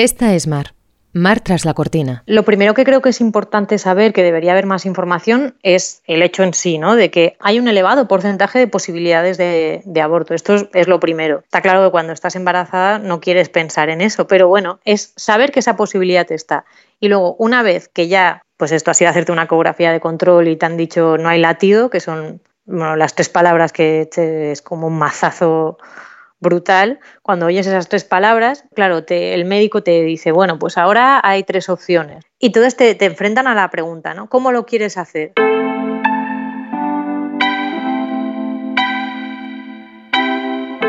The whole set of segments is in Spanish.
Esta es Mar. Mar tras la cortina. Lo primero que creo que es importante saber, que debería haber más información, es el hecho en sí, ¿no? De que hay un elevado porcentaje de posibilidades de, aborto. Esto es, lo primero. Está claro que cuando estás embarazada no quieres pensar en eso, pero bueno, es saber que esa posibilidad está. Y luego, una vez que ya, pues esto ha sido hacerte una ecografía de control y te han dicho no hay latido, que son las tres palabras que es como un mazazo brutal. Cuando oyes esas tres palabras, claro, el médico te dice, bueno, pues ahora hay tres opciones. Y todos te, te enfrentan a la pregunta, ¿no? ¿Cómo lo quieres hacer?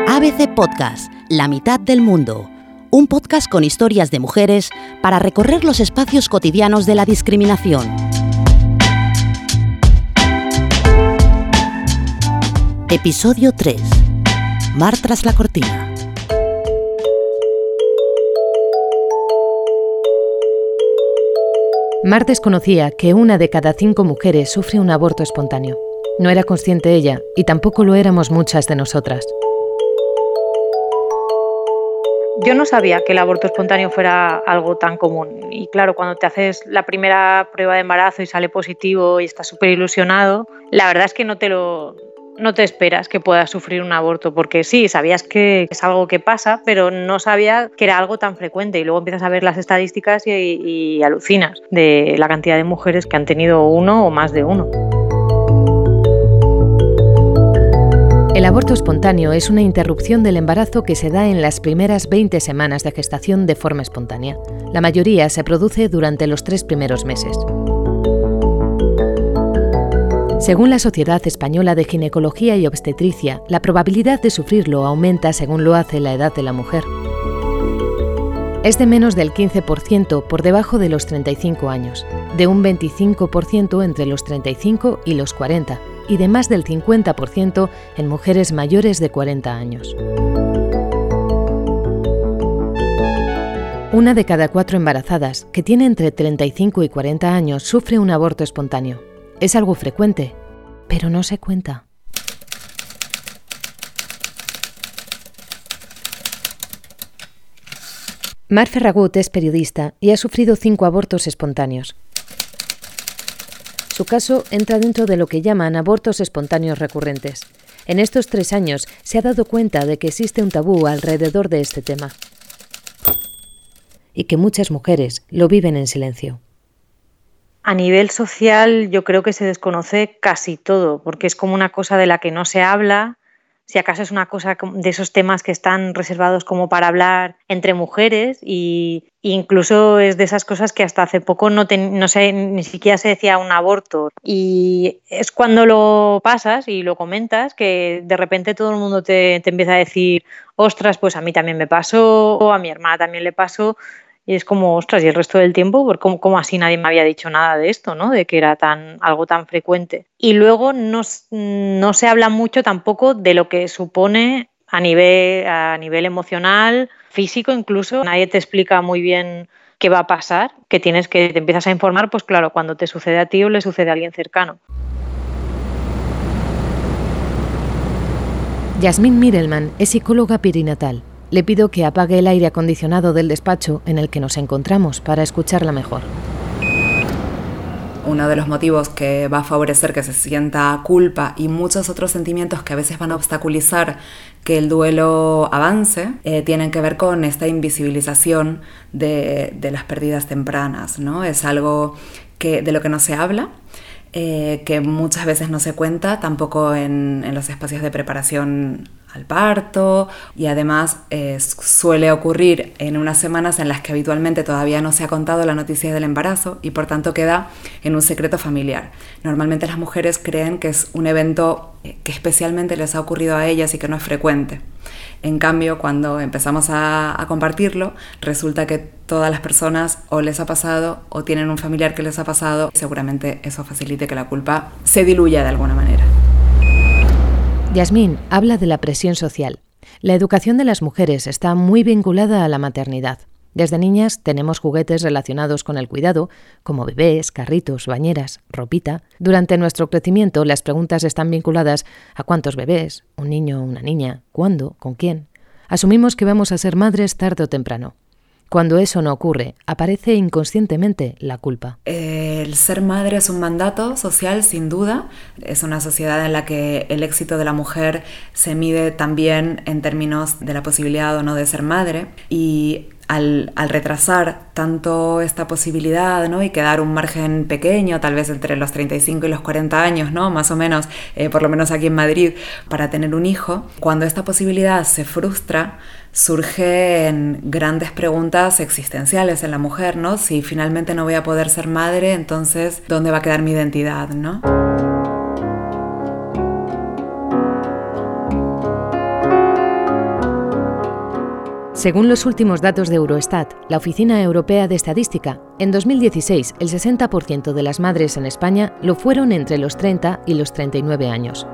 ABC Podcast, La mitad del mundo. Un podcast con historias de mujeres para recorrer los espacios cotidianos de la discriminación. Episodio 3. Mar tras la cortina. Mar desconocía que una de cada cinco mujeres sufre un aborto espontáneo. No era consciente ella y tampoco lo éramos muchas de nosotras. Yo no sabía que el aborto espontáneo fuera algo tan común. Y claro, cuando te haces la primera prueba de embarazo y sale positivo y estás súper ilusionado, la verdad es que no te lo, no te esperas que puedas sufrir un aborto, porque sí, sabías que es algo que pasa, pero no sabía que era algo tan frecuente. Y luego empiezas a ver las estadísticas y, y alucinas de la cantidad de mujeres que han tenido uno o más de uno. El aborto espontáneo es una interrupción del embarazo que se da en las primeras 20 semanas de gestación de forma espontánea. La mayoría se produce durante los tres primeros meses. Según la Sociedad Española de Ginecología y Obstetricia, la probabilidad de sufrirlo aumenta según lo hace la edad de la mujer. Es de menos del 15% por debajo de los 35 años, de un 25% entre los 35 y los 40 y de más del 50% en mujeres mayores de 40 años. Una de cada cuatro embarazadas que tiene entre 35 y 40 años sufre un aborto espontáneo. Es algo frecuente, pero no se cuenta. Mar Ferragut es periodista y ha sufrido cinco abortos espontáneos. Su caso entra dentro de lo que llaman abortos espontáneos recurrentes. En estos tres años se ha dado cuenta de que existe un tabú alrededor de este tema y que muchas mujeres lo viven en silencio. A nivel social yo creo que se desconoce casi todo, porque es como una cosa de la que no se habla, si acaso es una cosa de esos temas que están reservados como para hablar entre mujeres y incluso es de esas cosas que hasta hace poco no, sé, ni siquiera se decía un aborto. Y es cuando lo pasas y lo comentas que de repente todo el mundo te, te empieza a decir ostras, pues a mí también me pasó, o a mi hermana también le pasó y es como, ostras, y el resto del tiempo, ¿cómo, cómo así nadie me había dicho nada de esto, ¿no? De que era tan, algo tan frecuente. Y luego no, no se habla mucho tampoco de lo que supone a nivel, a nivel emocional, físico incluso. Nadie te explica muy bien qué va a pasar, que tienes que te empiezas a informar, pues claro, cuando te sucede a ti o le sucede a alguien cercano. Yasmín Mirelman es psicóloga perinatal le pido que apague el aire acondicionado del despacho en el que nos encontramos para escucharla mejor. Uno de los motivos que va a favorecer que se sienta culpa y muchos otros sentimientos que a veces van a obstaculizar que el duelo avance, eh, tienen que ver con esta invisibilización de, las pérdidas tempranas. ¿no? Es algo que, de lo que no se habla. Eh, que muchas veces no se cuenta tampoco en, en los espacios de preparación al parto y además eh, suele ocurrir en unas semanas en las que habitualmente todavía no se ha contado la noticia del embarazo y por tanto queda en un secreto familiar. Normalmente las mujeres creen que es un evento eh, que especialmente les ha ocurrido a ellas y que no es frecuente. En cambio, cuando empezamos a, a compartirlo, resulta que todas las personas o les ha pasado o tienen un familiar que les ha pasado, seguramente eso facilite que la culpa se diluya de alguna manera. Yasmín habla de la presión social. La educación de las mujeres está muy vinculada a la maternidad. Desde niñas tenemos juguetes relacionados con el cuidado, como bebés, carritos, bañeras, ropita. Durante nuestro crecimiento las preguntas están vinculadas a cuántos bebés, un niño una niña, cuándo, con quién. Asumimos que vamos a ser madres tarde o temprano. Cuando eso no ocurre, aparece inconscientemente la culpa. El ser madre es un mandato social, sin duda. Es una sociedad en la que el éxito de la mujer se mide también en términos de la posibilidad o no de ser madre. Y al, retrasar tanto esta posibilidad ¿no? y quedar un margen pequeño, tal vez entre los 35 y los 40 años, ¿no? más o menos, eh, por lo menos aquí en Madrid, para tener un hijo, cuando esta posibilidad se frustra, surgen grandes preguntas existenciales en la mujer, ¿no? Si finalmente no voy a poder ser madre, entonces, ¿dónde va a quedar mi identidad, ¿no? Según los últimos datos de Eurostat, la Oficina Europea de Estadística, en 2016 el 60% de las madres en España lo fueron entre los 30 y los 39 años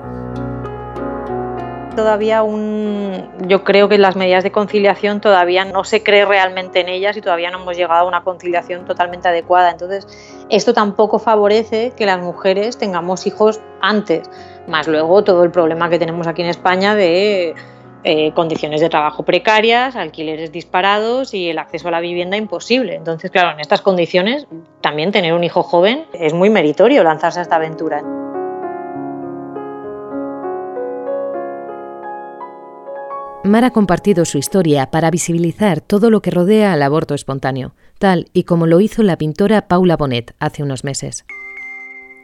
todavía un. Yo creo que las medidas de conciliación todavía no se cree realmente en ellas y todavía no hemos llegado a una conciliación totalmente adecuada. Entonces, esto tampoco favorece que las mujeres tengamos hijos antes, más luego todo el problema que tenemos aquí en España de. Eh, condiciones de trabajo precarias, alquileres disparados y el acceso a la vivienda imposible. Entonces, claro, en estas condiciones también tener un hijo joven es muy meritorio lanzarse a esta aventura. Mar ha compartido su historia para visibilizar todo lo que rodea al aborto espontáneo, tal y como lo hizo la pintora Paula Bonet hace unos meses.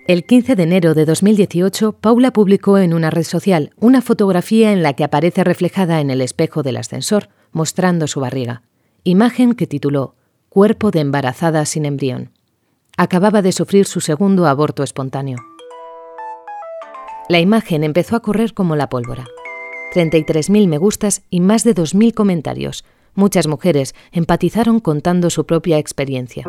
El 15 de enero de 2018, Paula publicó en una red social una fotografía en la que aparece reflejada en el espejo del ascensor, mostrando su barriga, imagen que tituló Cuerpo de embarazada sin embrión. Acababa de sufrir su segundo aborto espontáneo. La imagen empezó a correr como la pólvora. 33.000 me gustas y más de 2.000 comentarios. Muchas mujeres empatizaron contando su propia experiencia.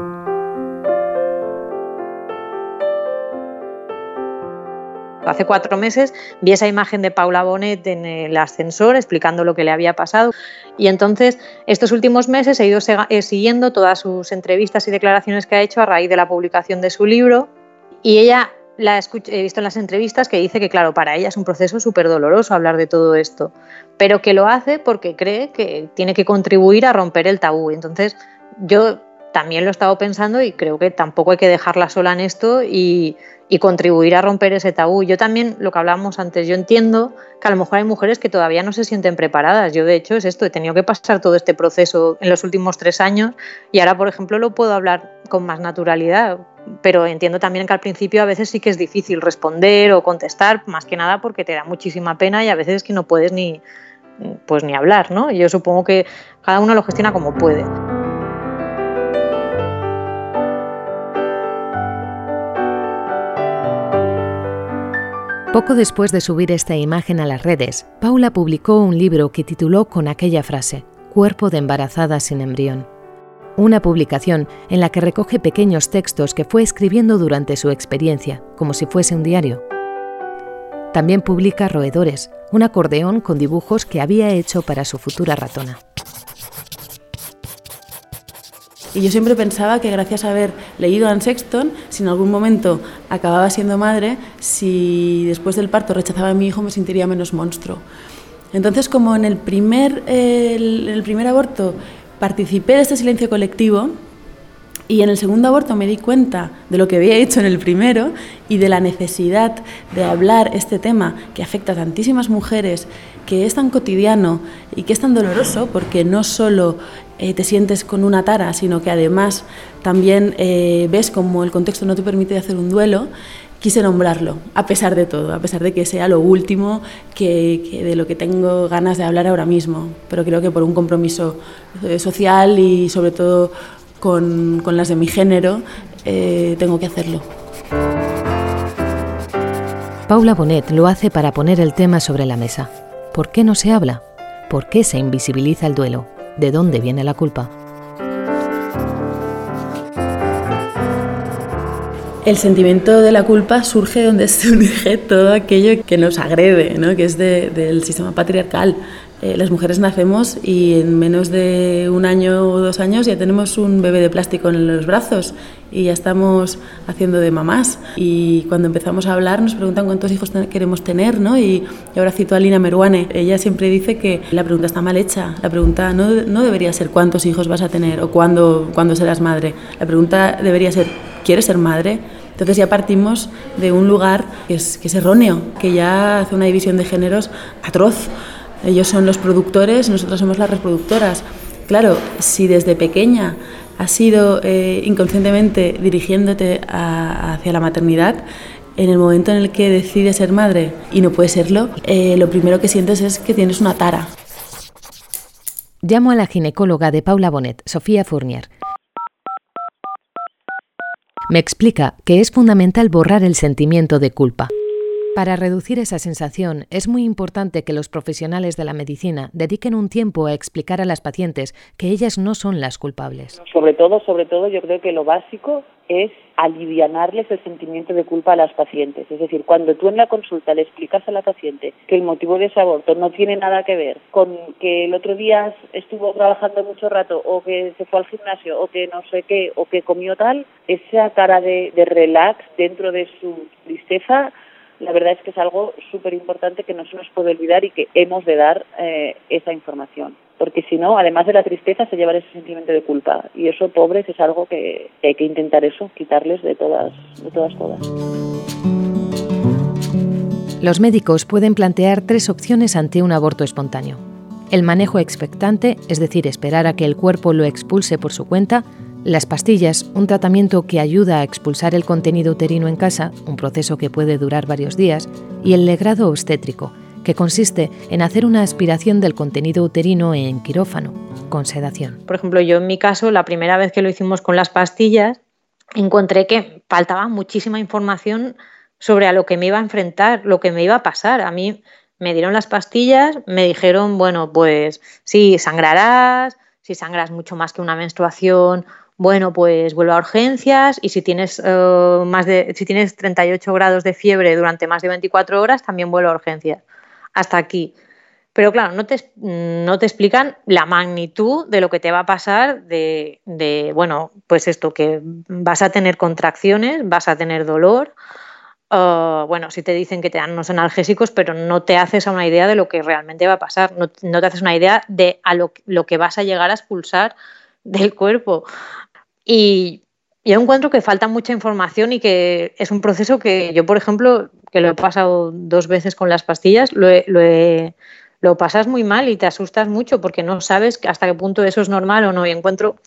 Hace cuatro meses vi esa imagen de Paula Bonet en el ascensor explicando lo que le había pasado y entonces estos últimos meses he ido eh, siguiendo todas sus entrevistas y declaraciones que ha hecho a raíz de la publicación de su libro y ella la he visto en las entrevistas que dice que, claro, para ella es un proceso súper doloroso hablar de todo esto, pero que lo hace porque cree que tiene que contribuir a romper el tabú. Entonces, yo también lo he estado pensando y creo que tampoco hay que dejarla sola en esto y, y contribuir a romper ese tabú. Yo también, lo que hablábamos antes, yo entiendo que a lo mejor hay mujeres que todavía no se sienten preparadas. Yo, de hecho, es esto, he tenido que pasar todo este proceso en los últimos tres años y ahora, por ejemplo, lo puedo hablar con más naturalidad. Pero entiendo también que al principio a veces sí que es difícil responder o contestar, más que nada porque te da muchísima pena y a veces es que no puedes ni, pues, ni hablar, ¿no? Yo supongo que cada uno lo gestiona como puede. Poco después de subir esta imagen a las redes, Paula publicó un libro que tituló con aquella frase, Cuerpo de embarazada sin embrión. Una publicación en la que recoge pequeños textos que fue escribiendo durante su experiencia, como si fuese un diario. También publica Roedores, un acordeón con dibujos que había hecho para su futura ratona. Y yo siempre pensaba que gracias a haber leído a Anne Sexton, si en algún momento acababa siendo madre, si después del parto rechazaba a mi hijo me sentiría menos monstruo. Entonces, como en el primer, el primer aborto participé de este silencio colectivo, y en el segundo aborto me di cuenta de lo que había hecho en el primero y de la necesidad de hablar este tema que afecta a tantísimas mujeres, que es tan cotidiano y que es tan doloroso, porque no solo eh, te sientes con una tara, sino que además también eh, ves como el contexto no te permite hacer un duelo, quise nombrarlo, a pesar de todo, a pesar de que sea lo último que, de lo que tengo ganas de hablar ahora mismo, pero creo que por un compromiso eh, social y sobre todo con, con las de mi género, tengo que hacerlo. Paula Bonet lo hace para poner el tema sobre la mesa. ¿Por qué no se habla? ¿Por qué se invisibiliza el duelo? de dónde viene la culpa. El sentimiento de la culpa surge donde se surge todo aquello que nos agrede, ¿no? que es del sistema patriarcal. Eh, las mujeres nacemos y en menos de un año o dos años ya tenemos un bebé de plástico en los brazos y ya estamos haciendo de mamás. Y cuando empezamos a hablar nos preguntan cuántos hijos queremos tener, ¿no? Y, ahora cito a Lina Meruane. Ella siempre dice que la pregunta está mal hecha. La pregunta no, no debería ser cuántos hijos vas a tener o cuándo, cuándo serás madre. La pregunta debería ser, ¿quieres ser madre? Entonces ya partimos de un lugar que es, que es erróneo, que ya hace una división de géneros atroz. Ellos son los productores, nosotros somos las reproductoras. Claro, si desde pequeña has sido eh, inconscientemente dirigiéndote hacia la maternidad, en el momento en el que decides ser madre y no puedes serlo, eh, lo primero que sientes es que tienes una tara. Llamo a la ginecóloga de Paula Bonet, Sofía Fournier. Me explica que es fundamental borrar el sentimiento de culpa. Para reducir esa sensación, es muy importante que los profesionales de la medicina dediquen un tiempo a explicar a las pacientes que ellas no son las culpables. Sobre todo, sobre todo, yo creo que lo básico es alivianarles el sentimiento de culpa a las pacientes. Es decir, cuando tú en la consulta le explicas a la paciente que el motivo de ese aborto no tiene nada que ver con que el otro día estuvo trabajando mucho rato o que se fue al gimnasio o que no sé qué o que comió tal, esa cara de, de relax dentro de su tristeza la verdad es que es algo súper importante que no se nos puede olvidar y que hemos de dar eh, esa información. Porque si no, además de la tristeza, se lleva ese sentimiento de culpa. Y eso, pobres, es algo que, hay que intentar eso, quitarles de todas, de todas, todas. Los médicos pueden plantear tres opciones ante un aborto espontáneo. El manejo expectante, es decir, esperar a que el cuerpo lo expulse por su cuenta, las pastillas, un tratamiento que ayuda a expulsar el contenido uterino en casa, un proceso que puede durar varios días, y el legrado obstétrico, que consiste en hacer una aspiración del contenido uterino en quirófano, con sedación. Por ejemplo, yo en mi caso, la primera vez que lo hicimos con las pastillas, encontré que faltaba muchísima información sobre a lo que me iba a enfrentar, lo que me iba a pasar. A mí me dieron las pastillas, me dijeron, bueno, pues sí, sangrarás, si sangras mucho más que una menstruación bueno, pues vuelve a urgencias y si tienes, eh, más de, si tienes 38 grados de fiebre durante más de 24 horas, también vuelve a urgencias. Hasta aquí. Pero claro, no te, no te explican la magnitud de lo que te va a pasar de, de, bueno, pues esto, que vas a tener contracciones, vas a tener dolor. Eh, bueno, si te dicen que te dan unos analgésicos, pero no te haces a una idea de lo que realmente va a pasar, no, no te haces una idea de a lo, lo que vas a llegar a expulsar del cuerpo. Y yo encuentro que falta mucha información y que es un proceso que yo, por ejemplo, que lo he pasado dos veces con las pastillas, lo, lo pasas muy mal y te asustas mucho porque no sabes hasta qué punto eso es normal o no. Y encuentro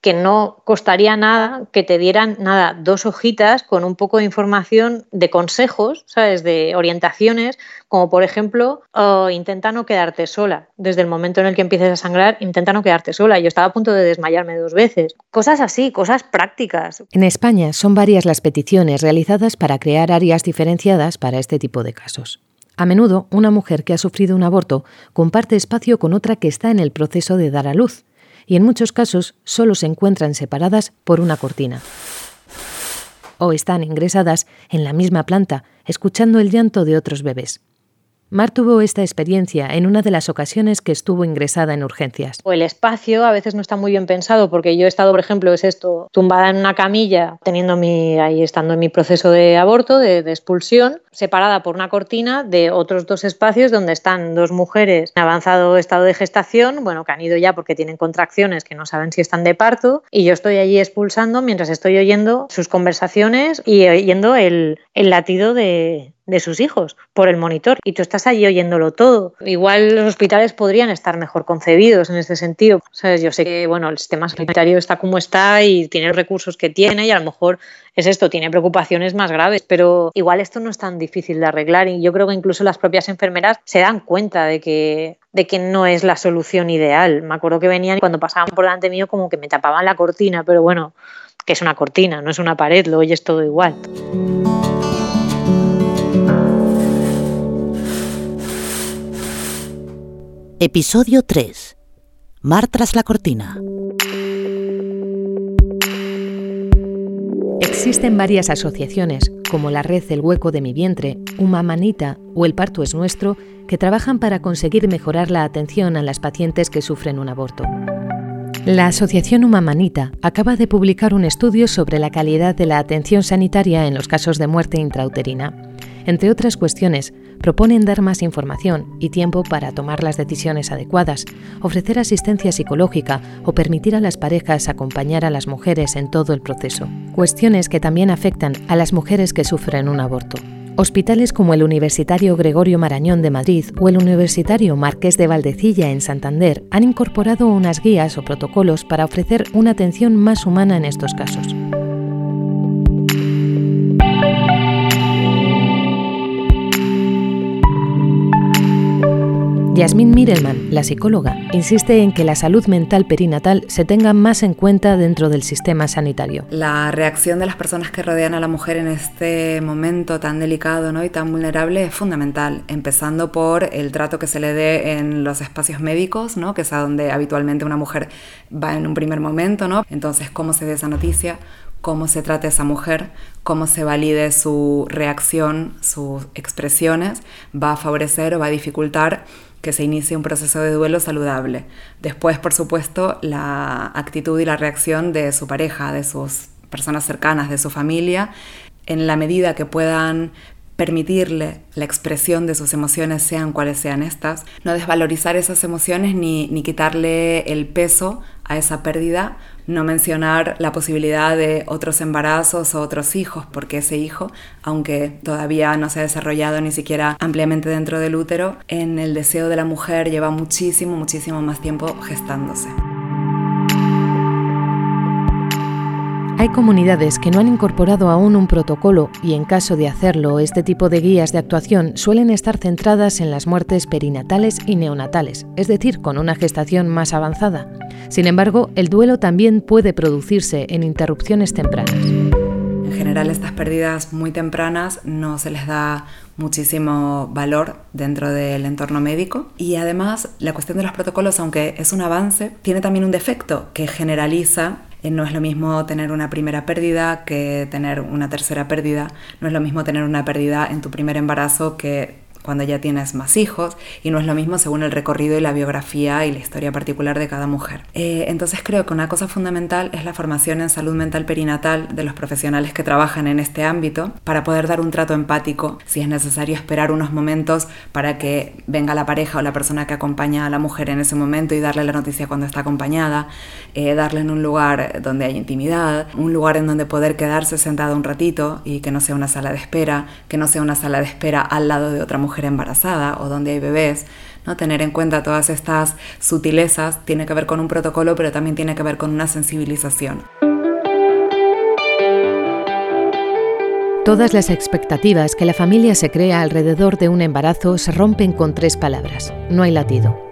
que no costaría nada que te dieran nada, dos hojitas con un poco de información de consejos, ¿sabes? De orientaciones, como por ejemplo, oh, intenta no quedarte sola. Desde el momento en el que empieces a sangrar, intenta no quedarte sola. Yo estaba a punto de desmayarme dos veces. Cosas así, cosas prácticas. En España son varias las peticiones realizadas para crear áreas diferenciadas para este tipo de casos. A menudo, una mujer que ha sufrido un aborto comparte espacio con otra que está en el proceso de dar a luz y en muchos casos solo se encuentran separadas por una cortina. O están ingresadas en la misma planta, escuchando el llanto de otros bebés. Mar tuvo esta experiencia en una de las ocasiones que estuvo ingresada en urgencias. El espacio a veces no está muy bien pensado porque yo he estado, por ejemplo, es esto, tumbada en una camilla, teniendo ahí estando en mi proceso de aborto, de, expulsión, separada por una cortina de otros dos espacios donde están dos mujeres en avanzado estado de gestación, bueno, que han ido ya porque tienen contracciones que no saben si están de parto, y yo estoy allí expulsando mientras estoy oyendo sus conversaciones y oyendo el latido de, de sus hijos por el monitor y tú estás allí oyéndolo todo. Igual los hospitales podrían estar mejor concebidos en ese sentido. ¿Sabes? Yo sé que bueno, el sistema sanitario está como está y tiene los recursos que tiene y a lo mejor es esto, tiene preocupaciones más graves, pero igual esto no es tan difícil de arreglar y yo creo que incluso las propias enfermeras se dan cuenta de que de que no es la solución ideal. Me acuerdo que venían cuando pasaban por delante mío como que me tapaban la cortina, pero bueno, que es una cortina, no es una pared, lo oyes todo igual. Episodio 3. Mar tras la cortina. Existen varias asociaciones, como la red El hueco de mi vientre, Uma Manita o El parto es nuestro, que trabajan para conseguir mejorar la atención a las pacientes que sufren un aborto. La Asociación Humamanita acaba de publicar un estudio sobre la calidad de la atención sanitaria en los casos de muerte intrauterina. Entre otras cuestiones, proponen dar más información y tiempo para tomar las decisiones adecuadas, ofrecer asistencia psicológica o permitir a las parejas acompañar a las mujeres en todo el proceso. Cuestiones que también afectan a las mujeres que sufren un aborto. Hospitales como el Universitario Gregorio Marañón de Madrid o el Universitario Marqués de Valdecilla en Santander han incorporado unas guías o protocolos para ofrecer una atención más humana en estos casos. Yasmín Mirelman, la psicóloga, insiste en que la salud mental perinatal se tenga más en cuenta dentro del sistema sanitario. La reacción de las personas que rodean a la mujer en este momento tan delicado ¿no? y tan vulnerable es fundamental, empezando por el trato que se le dé en los espacios médicos, ¿no? que es a donde habitualmente una mujer va en un primer momento, ¿no? entonces cómo se dé esa noticia, cómo se trata esa mujer, cómo se valide su reacción, sus expresiones, va a favorecer o va a dificultar que se inicie un proceso de duelo saludable. Después, por supuesto, la actitud y la reacción de su pareja, de sus personas cercanas, de su familia, en la medida que puedan permitirle la expresión de sus emociones, sean cuales sean estas, no desvalorizar esas emociones ni, ni quitarle el peso a esa pérdida, no mencionar la posibilidad de otros embarazos o otros hijos, porque ese hijo, aunque todavía no se ha desarrollado ni siquiera ampliamente dentro del útero, en el deseo de la mujer lleva muchísimo, muchísimo más tiempo gestándose. Hay comunidades que no han incorporado aún un protocolo y en caso de hacerlo, este tipo de guías de actuación suelen estar centradas en las muertes perinatales y neonatales, es decir, con una gestación más avanzada. Sin embargo, el duelo también puede producirse en interrupciones tempranas. En general, estas pérdidas muy tempranas no se les da muchísimo valor dentro del entorno médico y además la cuestión de los protocolos, aunque es un avance, tiene también un defecto que generaliza no es lo mismo tener una primera pérdida que tener una tercera pérdida. No es lo mismo tener una pérdida en tu primer embarazo que cuando ya tienes más hijos y no es lo mismo según el recorrido y la biografía y la historia particular de cada mujer. Eh, entonces creo que una cosa fundamental es la formación en salud mental perinatal de los profesionales que trabajan en este ámbito para poder dar un trato empático si es necesario esperar unos momentos para que venga la pareja o la persona que acompaña a la mujer en ese momento y darle la noticia cuando está acompañada, eh, darle en un lugar donde hay intimidad, un lugar en donde poder quedarse sentado un ratito y que no sea una sala de espera, que no sea una sala de espera al lado de otra mujer embarazada o donde hay bebés, ¿no? Tener en cuenta todas estas sutilezas tiene que ver con un protocolo, pero también tiene que ver con una sensibilización. Todas las expectativas que la familia se crea alrededor de un embarazo se rompen con tres palabras. No hay latido.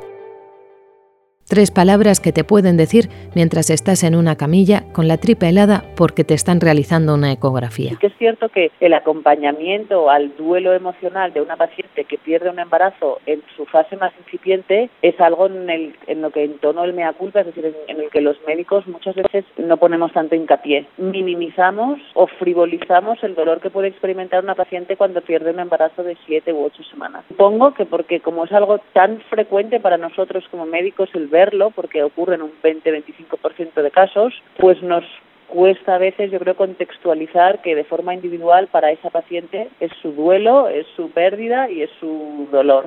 Tres palabras que te pueden decir mientras estás en una camilla con la tripa helada porque te están realizando una ecografía. Sí que es cierto que el acompañamiento al duelo emocional de una paciente que pierde un embarazo en su fase más incipiente es algo en, el, en lo que entono el mea culpa, es decir, en, el que los médicos muchas veces no ponemos tanto hincapié. Minimizamos o frivolizamos el dolor que puede experimentar una paciente cuando pierde un embarazo de siete u ocho semanas. Supongo que porque como es algo tan frecuente para nosotros como médicos el verlo, porque ocurre en un 20-25% de casos, pues nos cuesta a veces, yo creo, contextualizar que de forma individual para esa paciente es su duelo, es su pérdida y es su dolor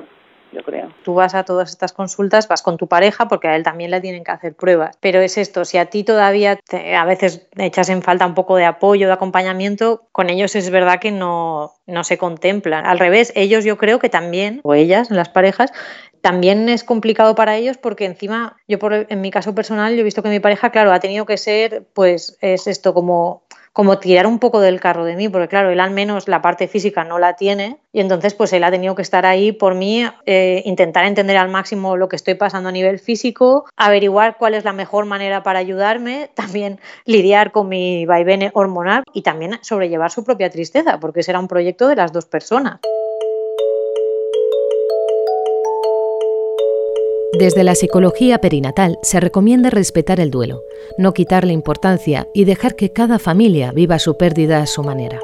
yo creo. Tú vas a todas estas consultas, vas con tu pareja porque a él también le tienen que hacer pruebas. Pero es esto, si a ti todavía a veces echas en falta un poco de apoyo, de acompañamiento, con ellos es verdad que no, no se contemplan. Al revés, ellos yo creo que también, o ellas, las parejas, también es complicado para ellos porque encima, yo por, en mi caso personal, yo he visto que mi pareja, claro, ha tenido que ser, pues es esto como como tirar un poco del carro de mí, porque claro, él al menos la parte física no la tiene y entonces pues él ha tenido que estar ahí por mí, eh, intentar entender al máximo lo que estoy pasando a nivel físico, averiguar cuál es la mejor manera para ayudarme, también lidiar con mi vaivén hormonal y también sobrellevar su propia tristeza, porque ese era un proyecto de las dos personas. Desde la psicología perinatal se recomienda respetar el duelo, no quitarle importancia y dejar que cada familia viva su pérdida a su manera.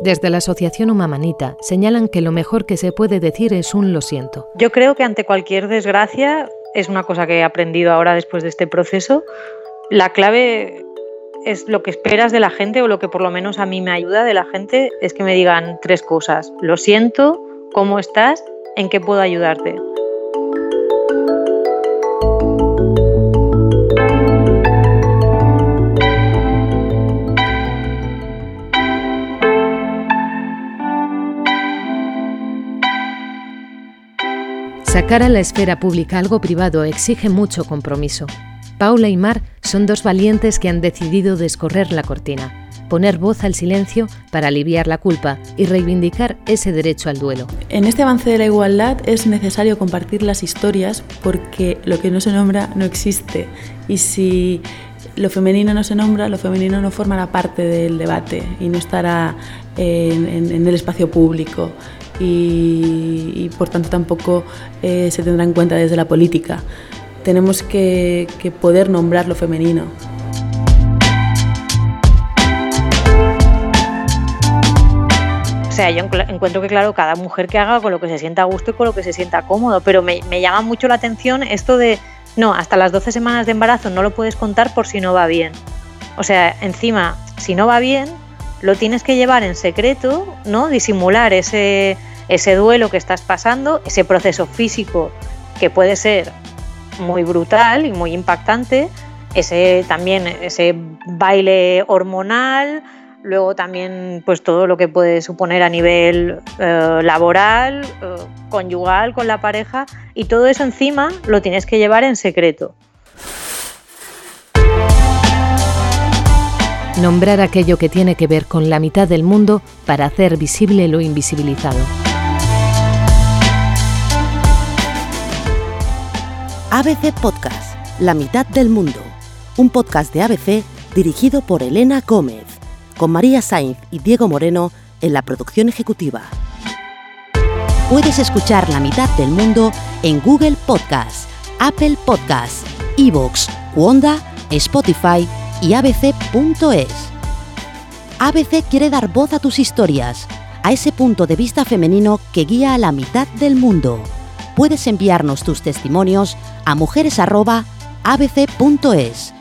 Desde la Asociación Humamanita señalan que lo mejor que se puede decir es un lo siento. Yo creo que ante cualquier desgracia, es una cosa que he aprendido ahora después de este proceso, la clave es lo que esperas de la gente o lo que por lo menos a mí me ayuda de la gente es que me digan tres cosas. Lo siento, ¿cómo estás? ¿En qué puedo ayudarte? Sacar a la esfera pública algo privado exige mucho compromiso. Paula y Mar son dos valientes que han decidido descorrer la cortina, poner voz al silencio para aliviar la culpa y reivindicar ese derecho al duelo. En este avance de la igualdad es necesario compartir las historias porque lo que no se nombra no existe y si lo femenino no se nombra, lo femenino no formará parte del debate y no estará en, el espacio público y, por tanto tampoco eh, se tendrá en cuenta desde la política tenemos que, poder nombrar lo femenino. O sea, yo encuentro que, claro, cada mujer que haga con lo que se sienta a gusto y con lo que se sienta cómodo, pero me, llama mucho la atención esto de, no, hasta las 12 semanas de embarazo no lo puedes contar por si no va bien. O sea, encima, si no va bien, lo tienes que llevar en secreto, ¿no? Disimular ese, ese duelo que estás pasando, ese proceso físico que puede ser muy brutal y muy impactante. Ese también ese baile hormonal, luego también pues todo lo que puede suponer a nivel eh, laboral, eh, conyugal con la pareja y todo eso encima lo tienes que llevar en secreto. Nombrar aquello que tiene que ver con la mitad del mundo para hacer visible lo invisibilizado. ABC Podcast, La mitad del mundo, un podcast de ABC dirigido por Elena Gómez, con María Sainz y Diego Moreno en la producción ejecutiva. Puedes escuchar La mitad del mundo en Google Podcast, Apple Podcast, Evox, Wanda, Spotify y abc.es. ABC quiere dar voz a tus historias, a ese punto de vista femenino que guía a la mitad del mundo puedes enviarnos tus testimonios a mujeres.abc.es